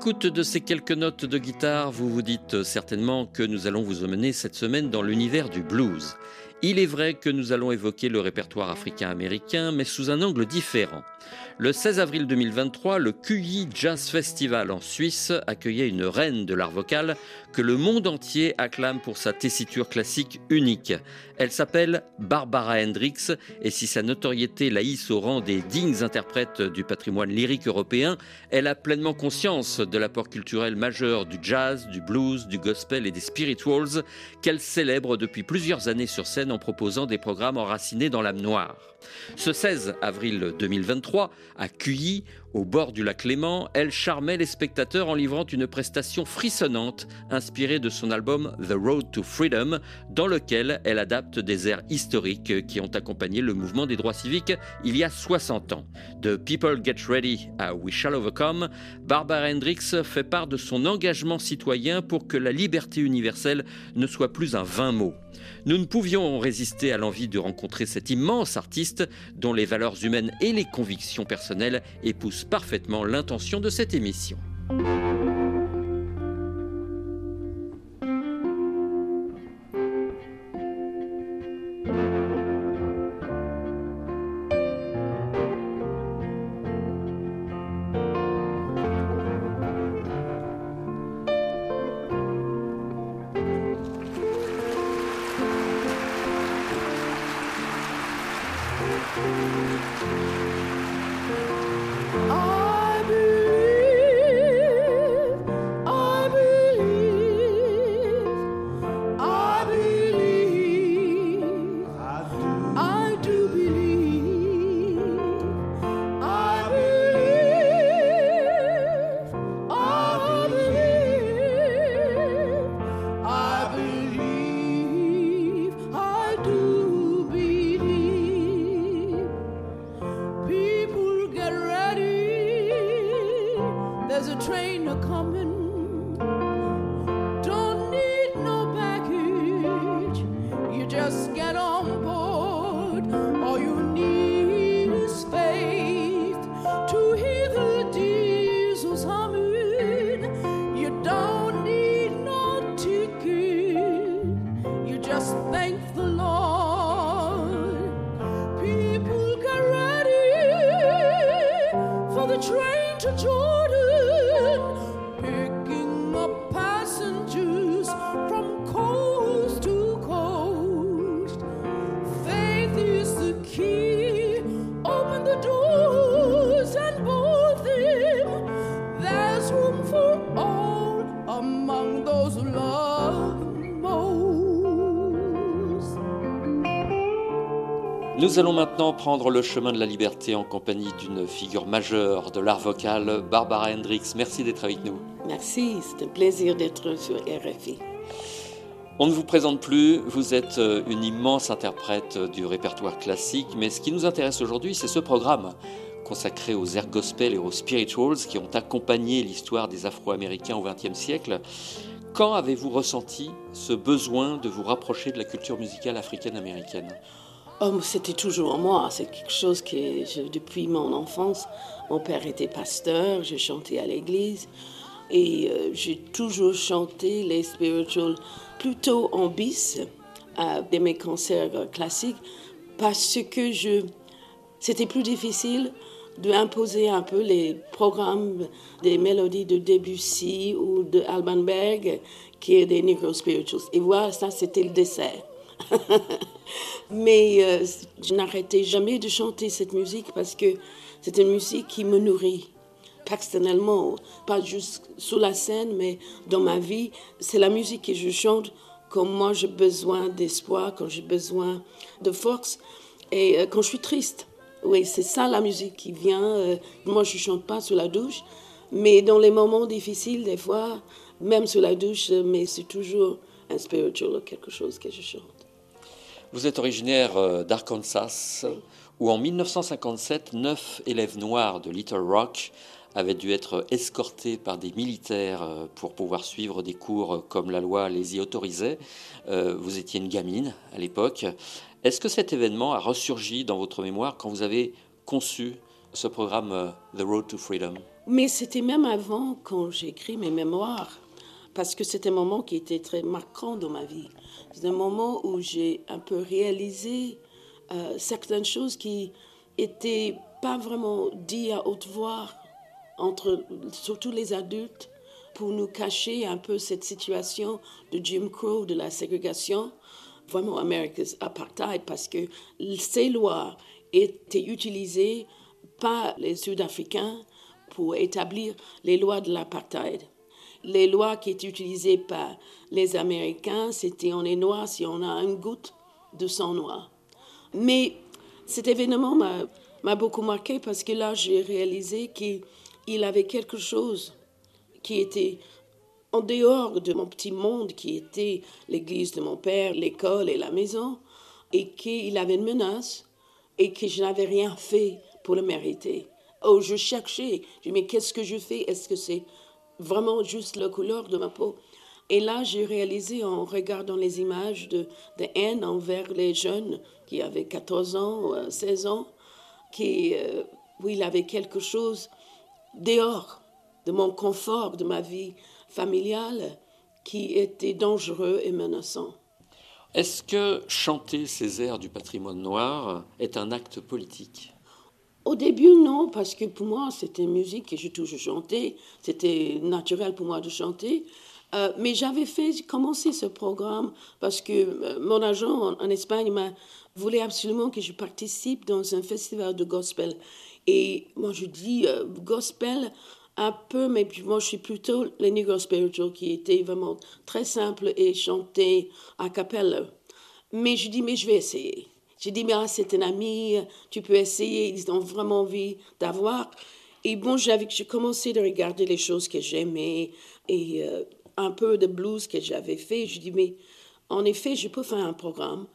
L'écoute de ces quelques notes de guitare, vous vous dites certainement que nous allons vous emmener cette semaine dans l'univers du blues. Il est vrai que nous allons évoquer le répertoire africain-américain, mais sous un angle différent. Le 16 avril 2023, le QI Jazz Festival en Suisse accueillait une reine de l'art vocal que le monde entier acclame pour sa tessiture classique unique. Elle s'appelle Barbara Hendricks et si sa notoriété la hisse au rang des dignes interprètes du patrimoine lyrique européen, elle a pleinement conscience de l'apport culturel majeur du jazz, du blues, du gospel et des spirituals qu'elle célèbre depuis plusieurs années sur scène en proposant des programmes enracinés dans l'âme noire. Ce 16 avril 2023, à Cuilly, au bord du lac Léman, elle charmait les spectateurs en livrant une prestation frissonnante inspirée de son album The Road to Freedom, dans lequel elle adapte des airs historiques qui ont accompagné le mouvement des droits civiques il y a 60 ans. De People Get Ready à We Shall Overcome, Barbara Hendricks fait part de son engagement citoyen pour que la liberté universelle ne soit plus un vain mot. Nous ne pouvions résister à l'envie de rencontrer cet immense artiste dont les valeurs humaines et les convictions personnelles épousent parfaitement l'intention de cette émission. Nous allons maintenant prendre le chemin de la liberté en compagnie d'une figure majeure de l'art vocal, Barbara Hendricks. Merci d'être avec nous. Merci, c'est un plaisir d'être sur RFI. On ne vous présente plus, vous êtes euh, une immense interprète du répertoire classique, mais ce qui nous intéresse aujourd'hui, c'est ce programme consacré aux airs gospel et aux spirituals qui ont accompagné l'histoire des Afro-Américains au XXe siècle. Quand avez-vous ressenti ce besoin de vous rapprocher de la culture musicale africaine-américaine? Oh, c'était toujours moi, c'est quelque chose que depuis mon enfance, mon père était pasteur, je chantais à l'église et euh, j'ai toujours chanté les spirituals plutôt en bis euh, de mes concerts classiques parce que je c'était plus difficile d'imposer un peu les programmes des mélodies de Debussy ou de Alban Berg qui est des Negro Spirituals. Et voilà, ça c'était le dessert. Mais euh, je n'arrêtais jamais de chanter cette musique parce que c'est une musique qui me nourrit personnellement, pas juste sur la scène, mais dans ma vie. C'est la musique que je chante quand moi j'ai besoin d'espoir, quand j'ai besoin de force et euh, quand je suis triste. Oui, c'est ça la musique qui vient. euh, moi, je chante pas sous la douche, mais dans les moments difficiles, des fois, même sous la douche, mais c'est toujours un spiritual quelque chose que je chante. Vous êtes originaire euh, d'Arkansas, où en 1957, neuf élèves noirs de Little Rock avaient dû être escortés par des militaires euh, pour pouvoir suivre des cours comme la loi les y autorisait. Euh, Vous étiez une gamine à l'époque. Est-ce que cet événement a ressurgi dans votre mémoire quand vous avez conçu ce programme euh, The Road to Freedom? Mais c'était même avant quand j'ai écrit mes mémoires, parce que c'était un moment qui était très marquant dans ma vie. C'est un moment où j'ai un peu réalisé euh, certaines choses qui étaient pas vraiment dites à haute voix entre surtout les adultes pour nous cacher un peu cette situation de Jim Crow, de la ségrégation, vraiment America's apartheid, parce que ces lois étaient utilisées par les Sud-Africains pour établir les lois de l'apartheid. Les lois qui étaient utilisées par les Américains, c'était on est noir si on a une goutte de sang noir. Mais cet événement m'a beaucoup marqué parce que là, j'ai réalisé qu'il avait quelque chose qui était en dehors de mon petit monde qui était l'église de mon père, l'école et la maison, et qu'il avait une menace et que je n'avais rien fait pour le mériter. Oh, je cherchais, je dis, mais qu'est-ce que je fais? Est-ce que c'est vraiment juste la couleur de ma peau Et là, j'ai réalisé en regardant les images de, haine envers les jeunes qui avaient 14 ans, ou, euh, 16 ans, qui, euh, avait quelque chose dehors de mon confort, de ma vie familiale, qui était dangereux et menaçant. Est-ce que chanter ces airs du patrimoine noir est un acte politique? Au début, non, parce que pour moi, c'était musique que j'ai toujours chantée. C'était naturel pour moi de chanter. Euh, mais j'avais fait j'ai commencé ce programme parce que euh, mon agent en, Espagne m'a voulait absolument que je participe dans un festival de gospel. Et moi, je dis euh, gospel un peu, mais moi, je suis plutôt les Negro Spiritual qui était vraiment très simple et chanté a cappella. Mais je dis, mais je vais essayer. J'ai dit, mais ah, c'est un ami, tu peux essayer, ils ont vraiment envie d'avoir. Et bon, j'avais, commencé de regarder les choses que j'aimais et euh, un peu de blues que j'avais fait. Je dis, mais en effet, je peux faire un programme.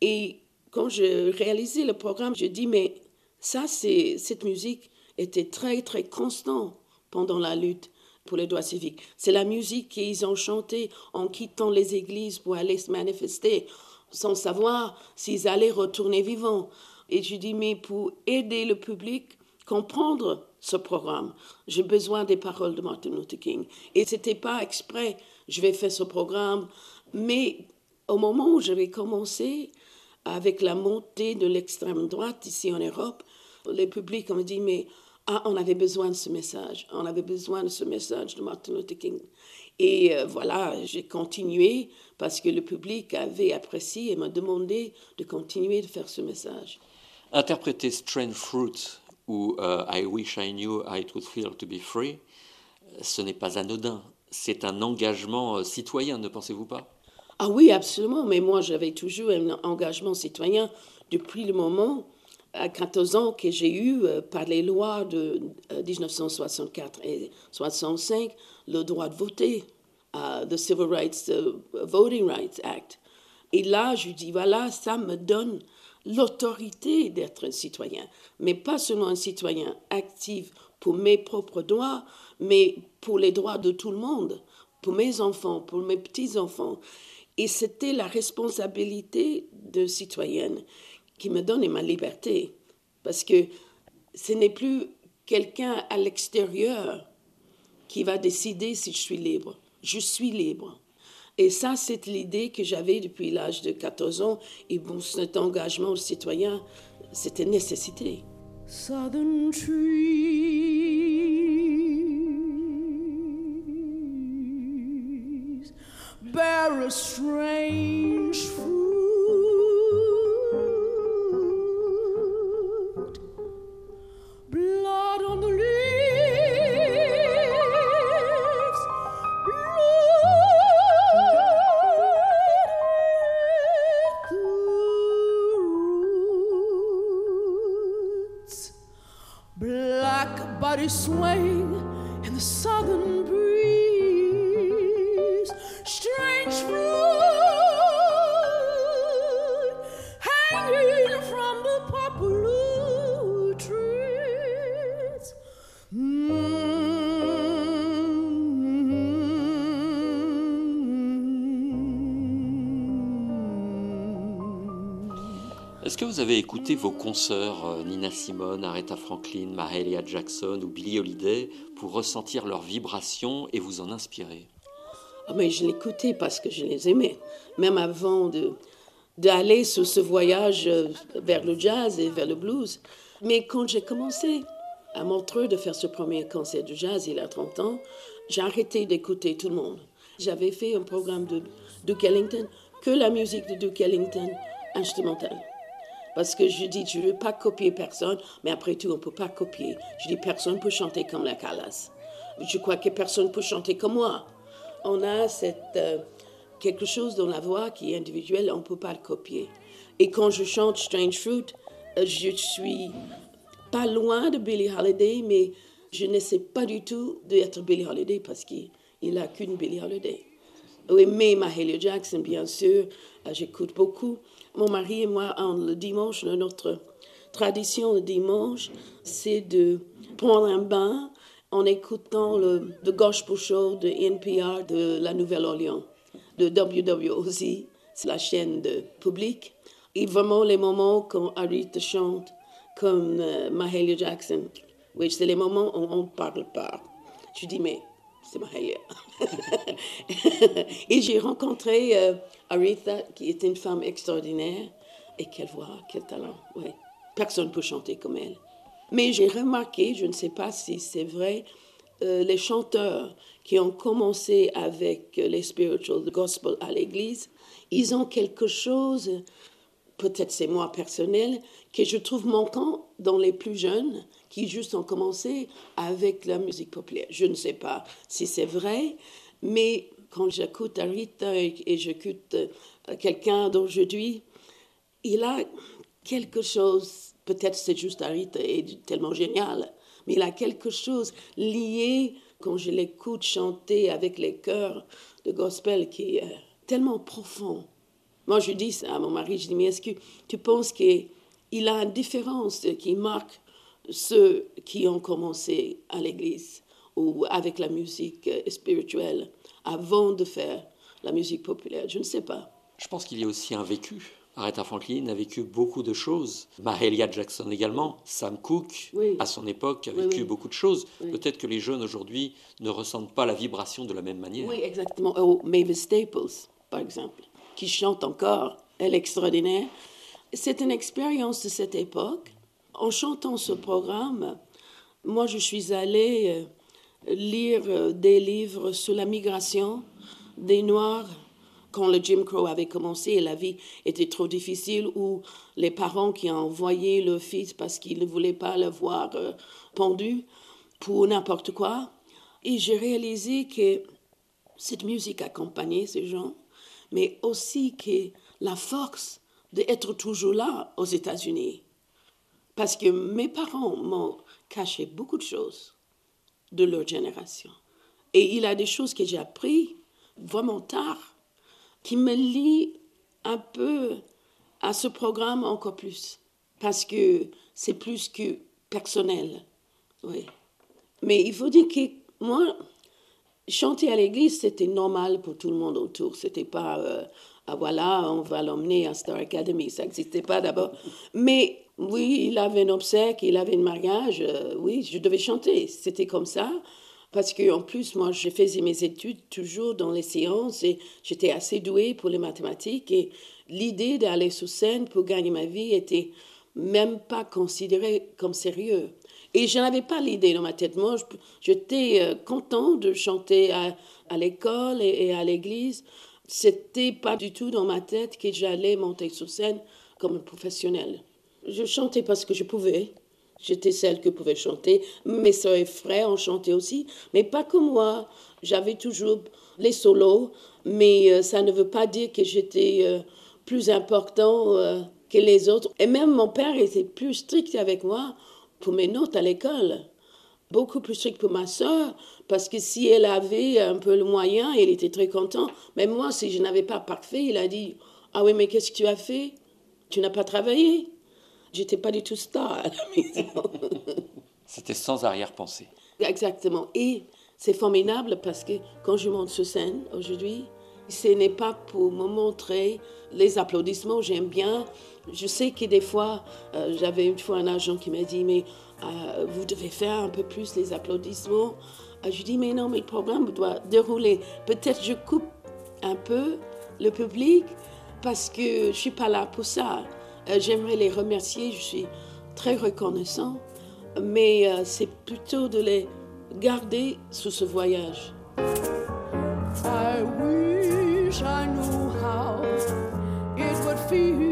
Et quand je réalisais le programme, je dis, mais ça, c'est, cette musique était très, très constante pendant la lutte pour les droits civiques. C'est la musique qu'ils ont chantée en quittant les églises pour aller se manifester sans savoir s'ils allaient retourner vivants. Et je dis, mais pour aider le public comprendre ce programme, j'ai besoin des paroles de Martin Luther King. Et c'était pas exprès, je vais faire ce programme, mais au moment où j'avais commencé, avec la montée de l'extrême droite ici en Europe, les publics ont dit, mais ah, on avait besoin de ce message, on avait besoin de ce message de Martin Luther King. Et euh, voilà, j'ai continué parce que le public avait apprécié et m'a demandé de continuer de faire ce message. Interpréter Strange Fruit ou euh, I Wish I Knew How It Would Feel to Be Free, ce n'est pas anodin. C'est un engagement euh, citoyen, ne pensez-vous pas? Ah oui, absolument. Mais moi, j'avais toujours un engagement citoyen depuis le moment, à 14 ans, que j'ai eu, euh, par les lois de euh, 1964 et 65, le droit de voter, euh, the Civil Rights euh, Voting Rights Act. Et là, je dis, voilà, ça me donne l'autorité d'être un citoyen, mais pas seulement un citoyen actif pour mes propres droits, mais pour les droits de tout le monde, pour mes enfants, pour mes petits-enfants. Et c'était la responsabilité de citoyenne qui me donne ma liberté, parce que ce n'est plus quelqu'un à l'extérieur qui va décider si je suis libre. Je suis libre. Et ça, c'est l'idée que j'avais depuis l'âge de 14 ans. Et bon, cet engagement au citoyen, c'était nécessité. Southern trees bear a strange fruit. sweat. Avez écouté vos consoeurs euh, Nina Simone, Aretha Franklin, Mahalia Jackson ou Billie Holiday pour ressentir leurs vibrations et vous en inspirer? Ah, mais je l'écoutais parce que je les aimais, même avant d'aller sur ce voyage euh, vers le jazz et vers le blues. Mais quand j'ai commencé à Montreux de faire ce premier concert de jazz il y a 30 ans, j'ai arrêté d'écouter tout le monde. J'avais fait un programme de Duke Ellington, que la musique de Duke Ellington instrumentale. Parce que je dis, je ne veux pas copier personne, mais après tout, on ne peut pas copier. Je dis, personne ne peut chanter comme la Callas. Je crois que personne ne peut chanter comme moi. On a cette, euh, quelque chose dans la voix qui est individuel, on ne peut pas le copier. Et quand je chante Strange Fruit, euh, je suis pas loin de Billie Holiday, mais je n'essaie pas du tout d'être Billie Holiday parce qu'il n'a qu'une Billie Holiday. Oui, mais Mahalia Jackson, bien sûr, euh, j'écoute beaucoup. Mon mari et moi, le dimanche, notre tradition le dimanche, c'est de prendre un bain en écoutant le The Gospel Show de NPR de la Nouvelle-Orléans, de WWOZ, c'est la chaîne de public. Et vraiment les moments quand Aretha chante comme euh, Mahalia Jackson, oui, c'est les moments où on ne parle pas. Je dis, mais c'est Mahalia. et j'ai rencontré euh, Aretha, qui est une femme extraordinaire. Et quelle voix, quel talent, oui. Personne ne peut chanter comme elle. Mais j'ai remarqué, je ne sais pas si c'est vrai, euh, les chanteurs qui ont commencé avec euh, les spiritual the gospel à l'église, ils ont quelque chose, peut-être c'est moi personnel, que je trouve manquant dans les plus jeunes qui juste ont commencé avec la musique populaire. Je ne sais pas si c'est vrai, mais quand j'écoute Arita et, j'écoute euh, quelqu'un d'aujourd'hui, il a quelque chose, peut-être c'est juste Arita est tellement génial, mais il a quelque chose lié quand je l'écoute chanter avec les chœurs de gospel qui est euh, tellement profond. Moi, je dis ça à mon mari, je dis, mais est-ce que tu penses qu'il a une différence qui marque ceux qui ont commencé à l'église? Ou avec la musique spirituelle avant de faire la musique populaire Je ne sais pas. Je pense qu'il y a aussi un vécu. Aretha Franklin a vécu beaucoup de choses. Mahalia Jackson également. Sam Cooke, Oui. à son époque, a vécu oui. beaucoup de choses. Peut-être que les jeunes aujourd'hui ne ressentent pas la vibration de la même manière. Oui, exactement. Oh, Mavis Staples, par exemple, qui chante encore. Elle est extraordinaire. C'est une expérience de cette époque. En chantant ce programme, moi, je suis allée euh, lire euh, des livres sur la migration des Noirs quand le Jim Crow avait commencé et la vie était trop difficile, ou les parents qui envoyé leur fils parce qu'ils ne voulaient pas le voir euh, pendu pour n'importe quoi. Et j'ai réalisé que cette musique accompagnait ces gens, mais aussi que la force d'être toujours là aux États-Unis. Parce que mes parents m'ont caché beaucoup de choses de leur génération. Et il a des choses que j'ai appris vraiment tard qui me lient un peu à ce programme encore plus. Parce que c'est plus que personnel. Oui. Mais il faut dire que moi, chanter à l'église, c'était normal pour tout le monde autour. C'était pas, euh, ah voilà, on va l'emmener à Star Academy. Ça n'existait pas d'abord. Mais oui, il avait un obsèque, il avait un mariage. euh, oui, je devais chanter. C'était comme ça. Parce qu'en plus, moi, je faisais mes études toujours dans les sciences et j'étais assez douée pour les mathématiques. Et l'idée d'aller sur scène pour gagner ma vie était même pas considérée comme sérieux. Et je n'avais pas l'idée dans ma tête. Moi, j'étais euh, content de chanter à, à l'école et à l'église. C'était pas du tout dans ma tête que j'allais monter sur scène comme professionnelle. Je chantais parce que je pouvais. J'étais celle qui pouvait chanter. Mes soeurs et frères ont chanté aussi, mais pas comme moi. J'avais toujours les solos, mais euh, ça ne veut pas dire que j'étais euh, plus important euh, que les autres. Et même mon père était plus strict avec moi pour mes notes à l'école. Beaucoup plus strict pour ma soeur, parce que si elle avait un peu le moyen, elle était très contente. Mais moi, si je n'avais pas parfait, il a dit Ah oui, mais qu'est-ce que tu as fait? Tu n'as pas travaillé J'étais pas du tout star à la maison. C'était sans arrière-pensée. Exactement. Et c'est formidable parce que quand je monte sur scène aujourd'hui, ce n'est pas pour me montrer les applaudissements, j'aime bien. Je sais que des fois, euh, j'avais une fois un agent qui m'a dit, mais euh, vous devez faire un peu plus les applaudissements. Euh, je dis, mais non, mais le programme doit dérouler. Peut-être je coupe un peu le public parce que je ne suis pas là pour ça. Euh, J'aimerais les remercier, je suis très reconnaissant, mais c'est plutôt de les garder sous ce voyage. I wish I knew how it would feel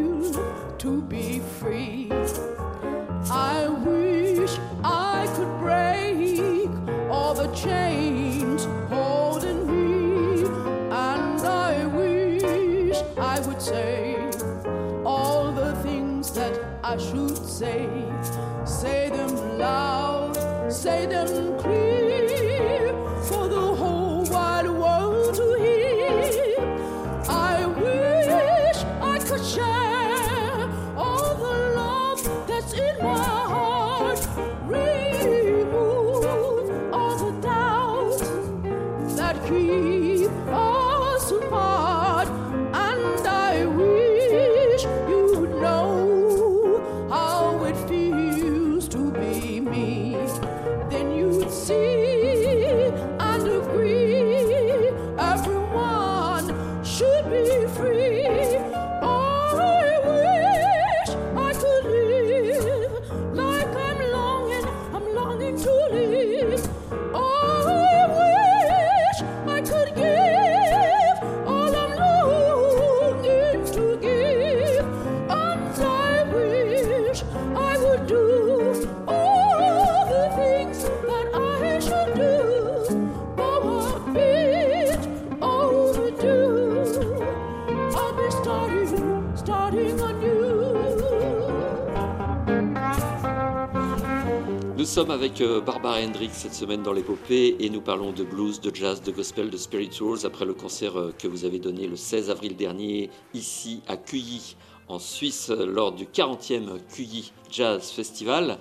avec euh, Barbara Hendricks cette semaine dans l'épopée et nous parlons de blues, de jazz, de gospel, de spirituals après le concert euh, que vous avez donné le 16 avril dernier ici à Cuilly en Suisse lors du 40e Cuilly Jazz Festival.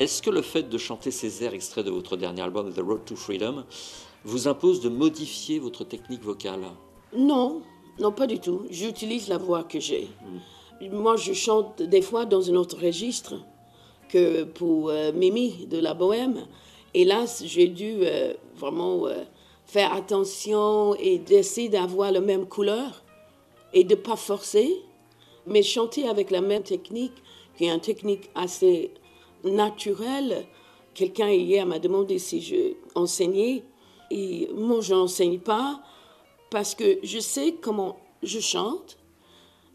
Est-ce que le fait de chanter ces airs extraits de votre dernier album The Road to Freedom vous impose de modifier votre technique vocale? Non, non, pas du tout. J'utilise la voix que j'ai. Moi, je chante des fois dans un autre registre que pour euh, Mimi de la Bohème. Là, j'ai dû euh, vraiment euh, faire attention et d'essayer d'avoir la même couleur et de pas forcer, mais chanter avec la même technique, qui est une technique assez naturelle. Quelqu'un hier m'a demandé si je enseignais. Et moi, je n'enseigne pas parce que je sais comment je chante,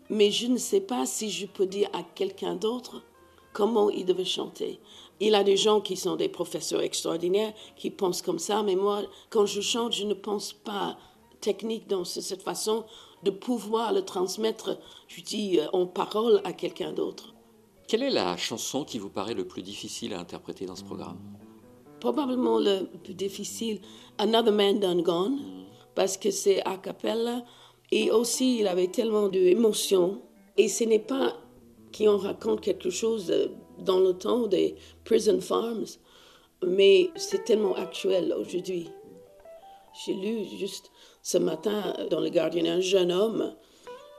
mais je ne sais pas si je peux dire à quelqu'un d'autre comment il devait chanter. Il y a des gens qui sont des professeurs extraordinaires, qui pensent comme ça, mais moi, quand je chante, je ne pense pas technique dans ce- cette façon de pouvoir le transmettre, je dis, euh, en parole à quelqu'un d'autre. Quelle est la chanson qui vous paraît le plus difficile à interpréter dans ce programme? Probablement le plus difficile, Another Man Done Gone, parce que c'est a cappella. Et aussi, il avait tellement d'émotions. Et ce n'est pas qu'on raconte quelque chose euh, dans le temps des prison farms, mais c'est tellement actuel aujourd'hui. J'ai lu juste ce matin dans Le Gardien un jeune homme,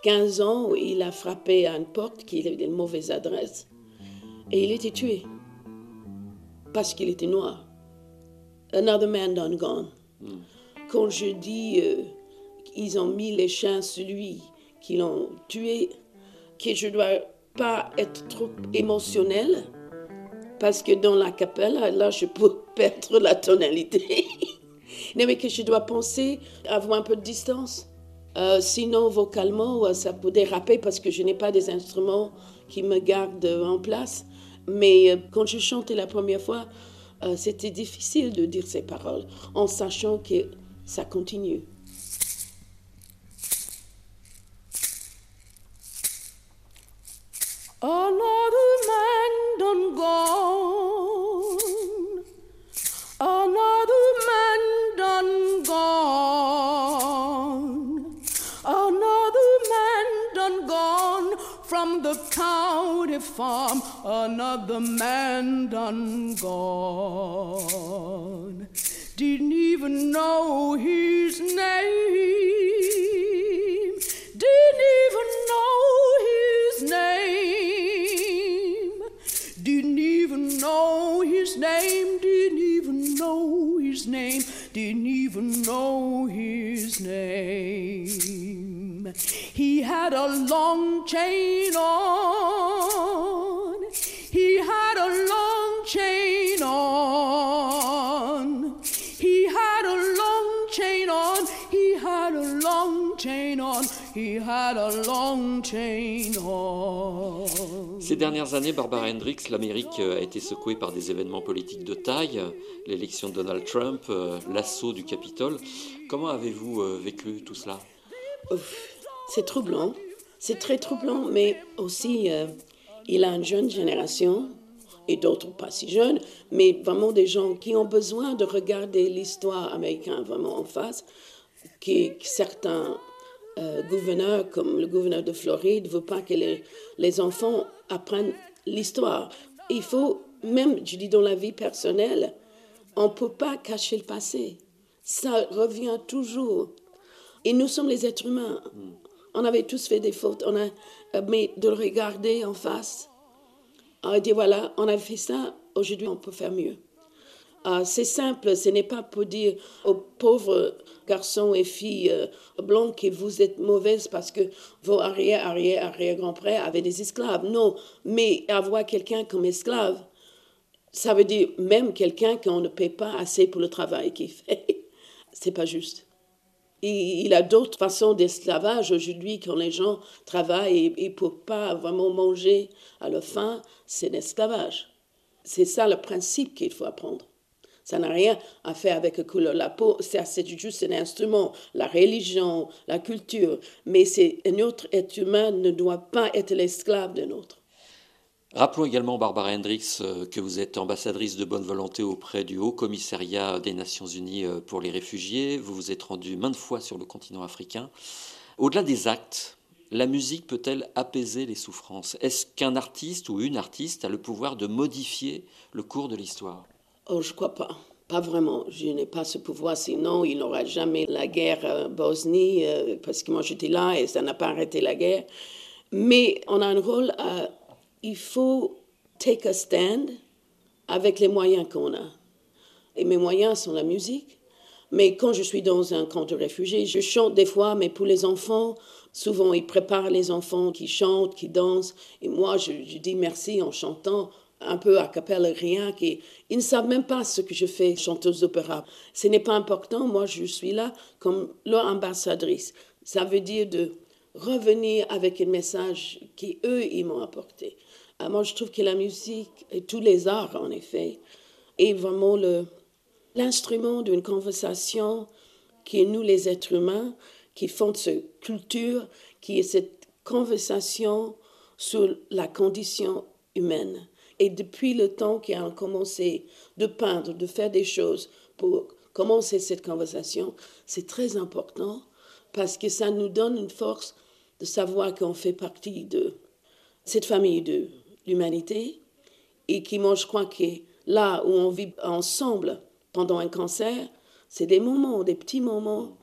15 ans, il a frappé à une porte qui avait une mauvaise adresse et il était tué parce qu'il était noir. Another man done gone. Quand je dis euh, qu'ils ont mis les chiens sur lui, qu'ils l'ont tué, que je dois pas être trop émotionnelle parce que dans la capelle, là, je peux perdre la tonalité. non, mais que je dois penser, avoir un peu de distance. Euh, sinon, vocalement, euh, ça peut déraper parce que je n'ai pas des instruments qui me gardent en place. Mais euh, quand je chantais la première fois, c'était difficile de dire ces paroles en sachant que ça continue. Another man done gone. Another man done gone from the county farm. Another man done gone. Didn't even know his name. Name. Didn't even know his name. Didn't even know his name. He had a long chain on. He had a long chain on. He had a long chain on. He had a long chain on. He had a long chain on. Ces dernières années, Barbara Hendricks, l'Amérique euh, a été secouée par des événements politiques de taille, l'élection de Donald Trump, euh, l'assaut du Capitole. Comment avez-vous euh, vécu tout cela? C'est troublant. C'est très troublant, mais aussi, euh, il a une jeune génération, et d'autres pas si jeunes, mais vraiment des gens qui ont besoin de regarder l'histoire américaine vraiment en face, qui certains euh, gouverneurs, comme le gouverneur de Floride, ne veulent pas que les, les enfants apprennent l'histoire. Il faut, même, je dis dans la vie personnelle, on ne peut pas cacher le passé. Ça revient toujours. Et nous sommes les êtres humains. On avait tous fait des fautes, on a, euh, mais de le regarder en face, on dit voilà, on a fait ça, aujourd'hui on peut faire mieux. Ah, c'est simple, ce n'est pas pour dire aux pauvres garçons et filles euh, blancs que vous êtes mauvaises parce que vos arrière, arrière, arrière grands-pères avaient des esclaves. Non, mais avoir quelqu'un comme esclave, ça veut dire même quelqu'un qu'on ne paie pas assez pour le travail qu'il fait. C'est pas juste. Et il a d'autres façons d'esclavage aujourd'hui quand les gens travaillent et ne peuvent pas vraiment manger à la faim, c'est l'esclavage. C'est ça le principe qu'il faut apprendre. Ça n'a rien à faire avec la couleur de la peau, c'est juste un instrument, la religion, la culture. Mais c'est un autre être humain ne doit pas être l'esclave d'un autre. Rappelons également, Barbara Hendricks, euh, que vous êtes ambassadrice de bonne volonté auprès du Haut Commissariat des Nations Unies euh, pour les réfugiés. Vous vous êtes rendue maintes fois sur le continent africain. Au-delà des actes, la musique peut-elle apaiser les souffrances? Est-ce qu'un artiste ou une artiste a le pouvoir de modifier le cours de l'histoire? Oh, je crois pas. Pas vraiment. Je n'ai pas ce pouvoir, sinon il n'aura jamais la guerre euh, Bosnie, euh, parce que moi j'étais là et ça n'a pas arrêté la guerre. Mais on a un rôle à. Il faut take a stand avec les moyens qu'on a. Et mes moyens sont la musique. Mais quand je suis dans un camp de réfugiés, je chante des fois, mais pour les enfants, souvent ils préparent les enfants qui chantent, qui dansent. Et moi, je, je dis merci en chantant un peu à capelle, rien. Qui, ils ne savent même pas ce que je fais, chanteuse d'opéra. Ce n'est pas important. Moi, je suis là comme leur ambassadrice. Ça veut dire de revenir avec un message qu'eux, ils m'ont apporté. Ah, moi, je trouve que la musique et tous les arts, en effet, est vraiment l'instrument d'une conversation qui est nous, les êtres humains, qui font cette culture, qui est cette conversation sur la condition humaine. Et depuis le temps qu'ils ont commencé de peindre, de faire des choses pour commencer cette conversation, c'est très important parce que ça nous donne une force de savoir qu'on fait partie de cette famille de l'humanité et qui, moi, je crois que là où on vit ensemble pendant un cancer, c'est des moments, des petits moments.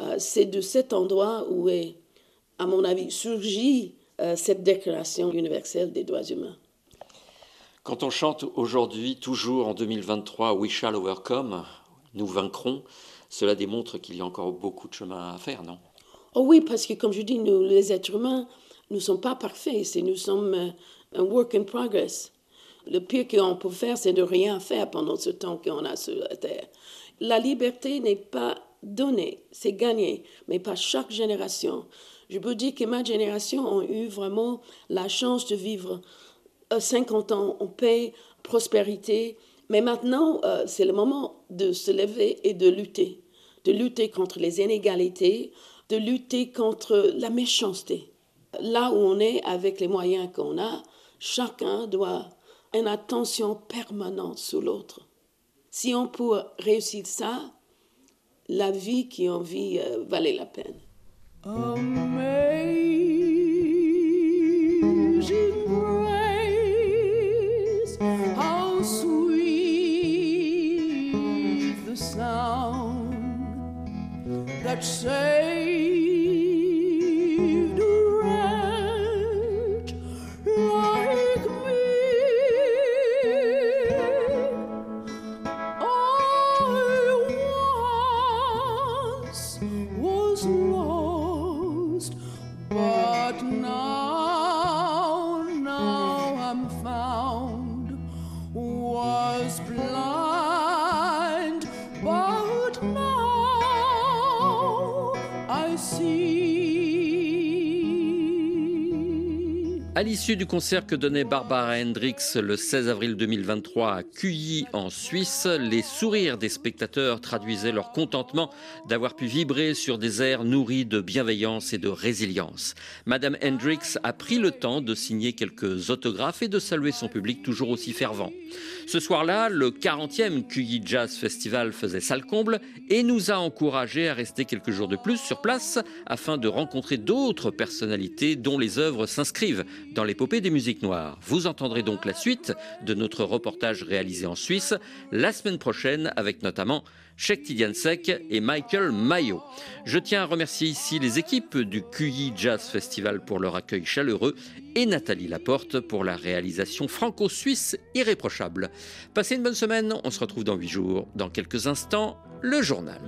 Euh, c'est de cet endroit où est, à mon avis, surgit euh, cette déclaration universelle des droits humains. Quand on chante aujourd'hui, toujours en 2023, We shall overcome, nous vaincrons, cela démontre qu'il y a encore beaucoup de chemin à faire, non? Oh oui, parce que comme je dis, nous, les êtres humains, nous ne sommes pas parfaits, nous sommes euh, un work in progress. Le pire qu'on peut faire, c'est de rien faire pendant ce temps qu'on a sur la Terre. La liberté n'est pas donnée, c'est gagné, mais pas chaque génération. Je peux dire que ma génération a eu vraiment la chance de vivre 50 euh, ans en paix, prospérité, mais maintenant, euh, c'est le moment de se lever et de lutter, de lutter contre les inégalités, de lutter contre la méchanceté. Là où on est avec les moyens qu'on a, chacun doit une attention permanente sur l'autre. Si on peut réussir ça, la vie qui en vit euh, valait la peine. that saved a À l'issue du concert que donnait Barbara Hendricks le 16 avril 2023 à Cuyi en Suisse, les sourires des spectateurs traduisaient leur contentement d'avoir pu vibrer sur des airs nourris de bienveillance et de résilience. Madame Hendricks a pris le temps de signer quelques autographes et de saluer son public toujours aussi fervent. Ce soir-là, le 40e Cuyi Jazz Festival faisait salle comble et nous a encouragés à rester quelques jours de plus sur place afin de rencontrer d'autres personnalités dont les œuvres s'inscrivent dans l'épopée des musiques noires. Vous entendrez donc la suite de notre reportage réalisé en Suisse la semaine prochaine avec notamment Sheikh Tidiansek et Michael Mayo. Je tiens à remercier ici les équipes du QI Jazz Festival pour leur accueil chaleureux et Nathalie Laporte pour la réalisation franco-suisse irréprochable. Passez une bonne semaine, on se retrouve dans huit jours. Dans quelques instants, le journal.